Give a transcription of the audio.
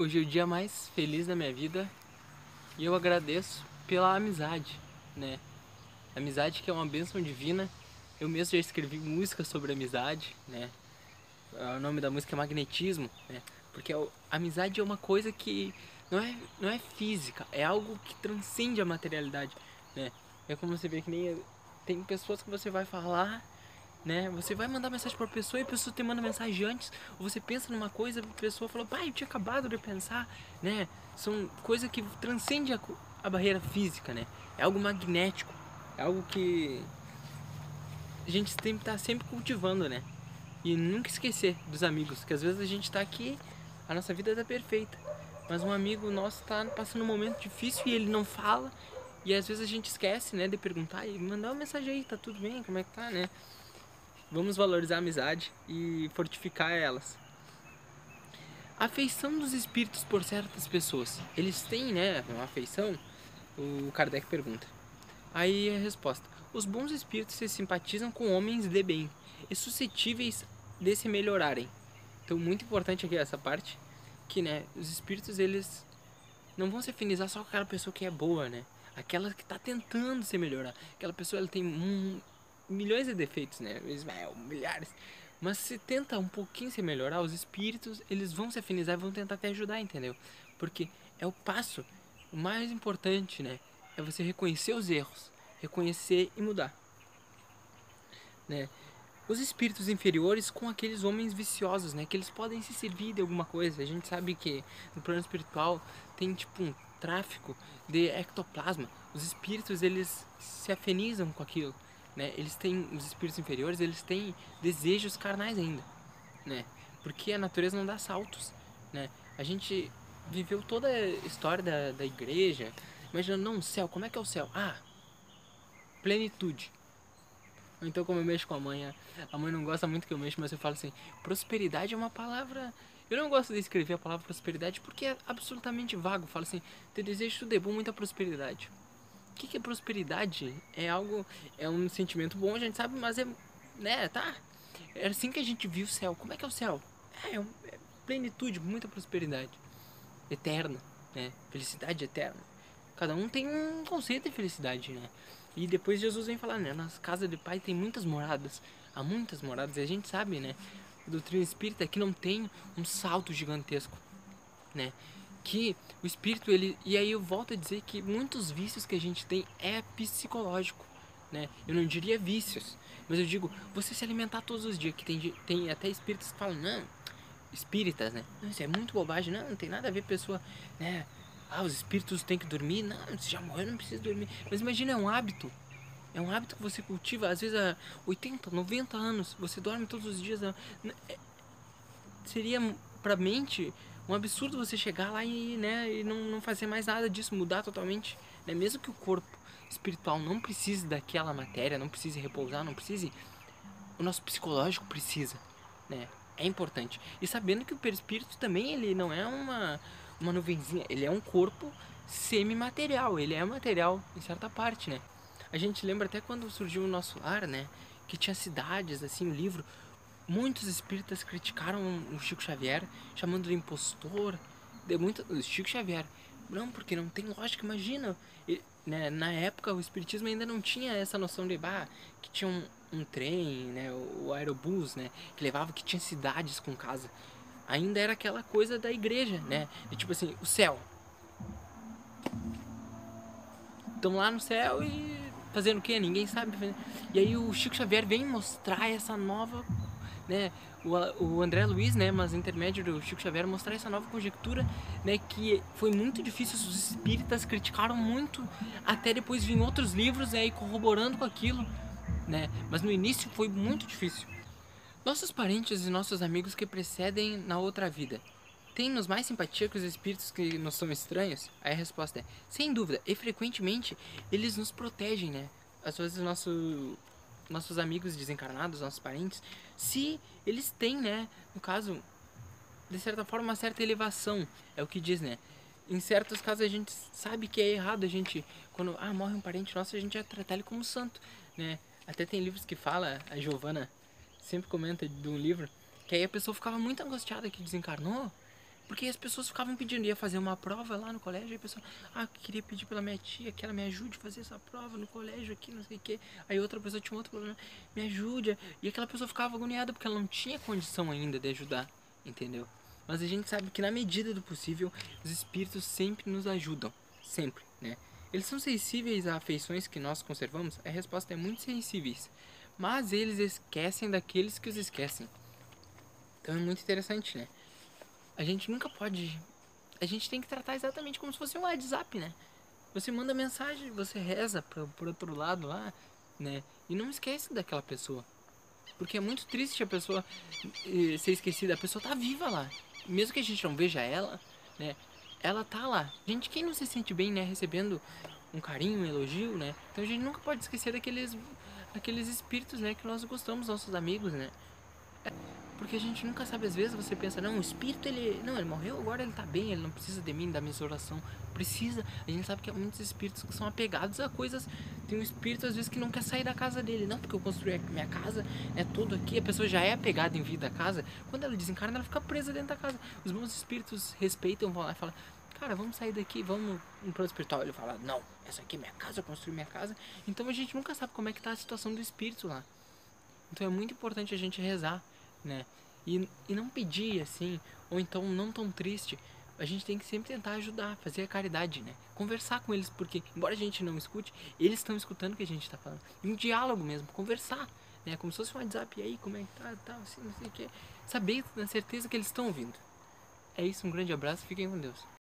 Hoje é o dia mais feliz da minha vida e eu agradeço pela amizade, né? Amizade que é uma bênção divina. Eu mesmo já escrevi música sobre amizade, né? O nome da música é Magnetismo, né? Porque a amizade é uma coisa que não é, não é física, é algo que transcende a materialidade, né? É como você vê que nem tem pessoas que você vai falar né? Você vai mandar mensagem para a pessoa e a pessoa te manda mensagem antes, ou você pensa numa coisa, a pessoa falou, pai, eu tinha acabado de pensar, né? São coisas que transcendem a, a barreira física, né? É algo magnético, é algo que a gente tem que estar tá sempre cultivando, né? E nunca esquecer dos amigos, que às vezes a gente está aqui, a nossa vida está perfeita, mas um amigo nosso está passando um momento difícil e ele não fala, e às vezes a gente esquece, né, de perguntar e mandar uma mensagem aí, tá tudo bem, como é que tá, né? Vamos valorizar a amizade e fortificar elas. Afeição dos espíritos por certas pessoas. Eles têm, né, uma afeição? O Kardec pergunta. Aí a resposta: Os bons espíritos se simpatizam com homens de bem e suscetíveis de se melhorarem. Então, muito importante aqui essa parte, que, né, os espíritos eles não vão se afinizar só com aquela pessoa que é boa, né? Aquela que está tentando se melhorar. Aquela pessoa ela tem milhões de defeitos, né? É, milhares. Mas se tenta um pouquinho se melhorar, os espíritos, eles vão se afinizar e vão tentar te ajudar, entendeu? Porque é o passo mais importante, né? É você reconhecer os erros, reconhecer e mudar. Né? Os espíritos inferiores com aqueles homens viciosos, né? Que eles podem se servir de alguma coisa. A gente sabe que no plano espiritual tem tipo um tráfico de ectoplasma. Os espíritos, eles se afinizam com aquilo né? Eles têm os espíritos inferiores, eles têm desejos carnais ainda, né? Porque a natureza não dá saltos, né? A gente viveu toda a história da, da igreja, imaginando, não, céu, como é que é o céu? Ah, plenitude. Então, como eu mexo com a mãe, a mãe não gosta muito que eu mexo, mas eu falo assim: prosperidade é uma palavra. Eu não gosto de escrever a palavra prosperidade porque é absolutamente vago. Eu falo assim: te desejo tudo de bom, muita prosperidade que, que é prosperidade? É algo, é um sentimento bom, a gente sabe, mas é, né, tá? É assim que a gente viu o céu. Como é que é o céu? É, é, é plenitude, muita prosperidade. Eterna, né? Felicidade eterna. Cada um tem um conceito de felicidade, né? E depois Jesus vem falar, né? Nas casas de pai tem muitas moradas. Há muitas moradas. E a gente sabe, né? O doutrina espírita que não tem um salto gigantesco, né? Que o espírito ele e aí eu volto a dizer que muitos vícios que a gente tem é psicológico, né? Eu não diria vícios, mas eu digo você se alimentar todos os dias que tem tem até espíritos que falam não, espíritas, né? Não, isso é muito bobagem, não, não tem nada a ver pessoa, né? Ah, os espíritos têm que dormir, não, se já morreu não precisa dormir. Mas imagina é um hábito. É um hábito que você cultiva, às vezes há 80, 90 anos, você dorme todos os dias. Né? É, seria pra mente um absurdo você chegar lá e, né, e não, não fazer mais nada disso, mudar totalmente. Né? Mesmo que o corpo espiritual não precise daquela matéria, não precise repousar, não precise, o nosso psicológico precisa, né? É importante. E sabendo que o perispírito também ele não é uma, uma nuvenzinha, ele é um corpo semimaterial, ele é material em certa parte, né? A gente lembra até quando surgiu o nosso lar, né? Que tinha cidades, assim, o livro Muitos espíritas criticaram o Chico Xavier, chamando de impostor. De muito, Chico Xavier. Não, porque não tem lógica, imagina. E, né, na época o espiritismo ainda não tinha essa noção de bah, que tinha um, um trem, né, o, aerobus, né, que levava que tinha cidades com casa. Ainda era aquela coisa da igreja, né? De, tipo assim, o céu. Estão lá no céu e fazendo o que? Ninguém sabe. E aí o Chico Xavier vem mostrar essa nova né, o, o André Luiz, né, mas intermédio do Chico Xavier, mostrar essa nova conjectura, né, que foi muito difícil, os espíritas criticaram muito, até depois vir outros livros, né, e corroborando com aquilo, né, mas no início foi muito difícil. Nossos parentes e nossos amigos que precedem na outra vida, têm-nos mais simpatia que os espíritos que nos são estranhos? Aí a resposta é, sem dúvida, e frequentemente eles nos protegem, né, às vezes nosso nossos amigos desencarnados, nossos parentes, se eles têm, né, no caso, de certa forma, uma certa elevação, é o que diz, né? Em certos casos a gente sabe que é errado a gente, quando ah, morre um parente nosso, a gente já tratar ele como santo, né? Até tem livros que fala, a Giovana sempre comenta de um livro, que aí a pessoa ficava muito angustiada que desencarnou, Porque as pessoas ficavam pedindo, ia fazer uma prova lá no colégio, e a pessoa, ah, queria pedir pela minha tia que ela me ajude a fazer essa prova no colégio aqui, não sei o quê. Aí outra pessoa tinha outro problema, me ajude. E aquela pessoa ficava agoniada porque ela não tinha condição ainda de ajudar, entendeu? Mas a gente sabe que na medida do possível, os espíritos sempre nos ajudam, sempre, né? Eles são sensíveis a afeições que nós conservamos? A resposta é muito sensíveis. Mas eles esquecem daqueles que os esquecem. Então é muito interessante, né? A gente nunca pode. A gente tem que tratar exatamente como se fosse um WhatsApp, né? Você manda mensagem, você reza pro, pro outro lado lá, né? E não esquece daquela pessoa. Porque é muito triste a pessoa eh, ser esquecida. A pessoa tá viva lá. Mesmo que a gente não veja ela, né? Ela tá lá. Gente, quem não se sente bem, né? Recebendo um carinho, um elogio, né? Então a gente nunca pode esquecer daqueles, daqueles espíritos, né? Que nós gostamos, nossos amigos, né? Porque a gente nunca sabe, às vezes você pensa, não, o espírito ele. Não, ele morreu, agora ele tá bem, ele não precisa de mim, da minha oração. Precisa. A gente sabe que há muitos espíritos que são apegados a coisas. Tem um espírito, às vezes, que não quer sair da casa dele. Não, porque eu construí a minha casa, é tudo aqui. A pessoa já é apegada em vida à casa. Quando ela desencarna, ela fica presa dentro da casa. Os bons espíritos respeitam, vão lá e falam, cara, vamos sair daqui, vamos no plano espiritual. Ele fala, não, essa aqui é minha casa, eu construí minha casa. Então a gente nunca sabe como é que tá a situação do espírito lá. Então é muito importante a gente rezar né? E, e não pedir assim, ou então não tão triste. A gente tem que sempre tentar ajudar, fazer a caridade, né? Conversar com eles, porque, embora a gente não escute, eles estão escutando o que a gente está falando. Um diálogo mesmo, conversar, né? Como se fosse um WhatsApp, e aí, como é que tá, tá, assim, não sei o que. Saber, na certeza que eles estão ouvindo. É isso, um grande abraço, fiquem com Deus.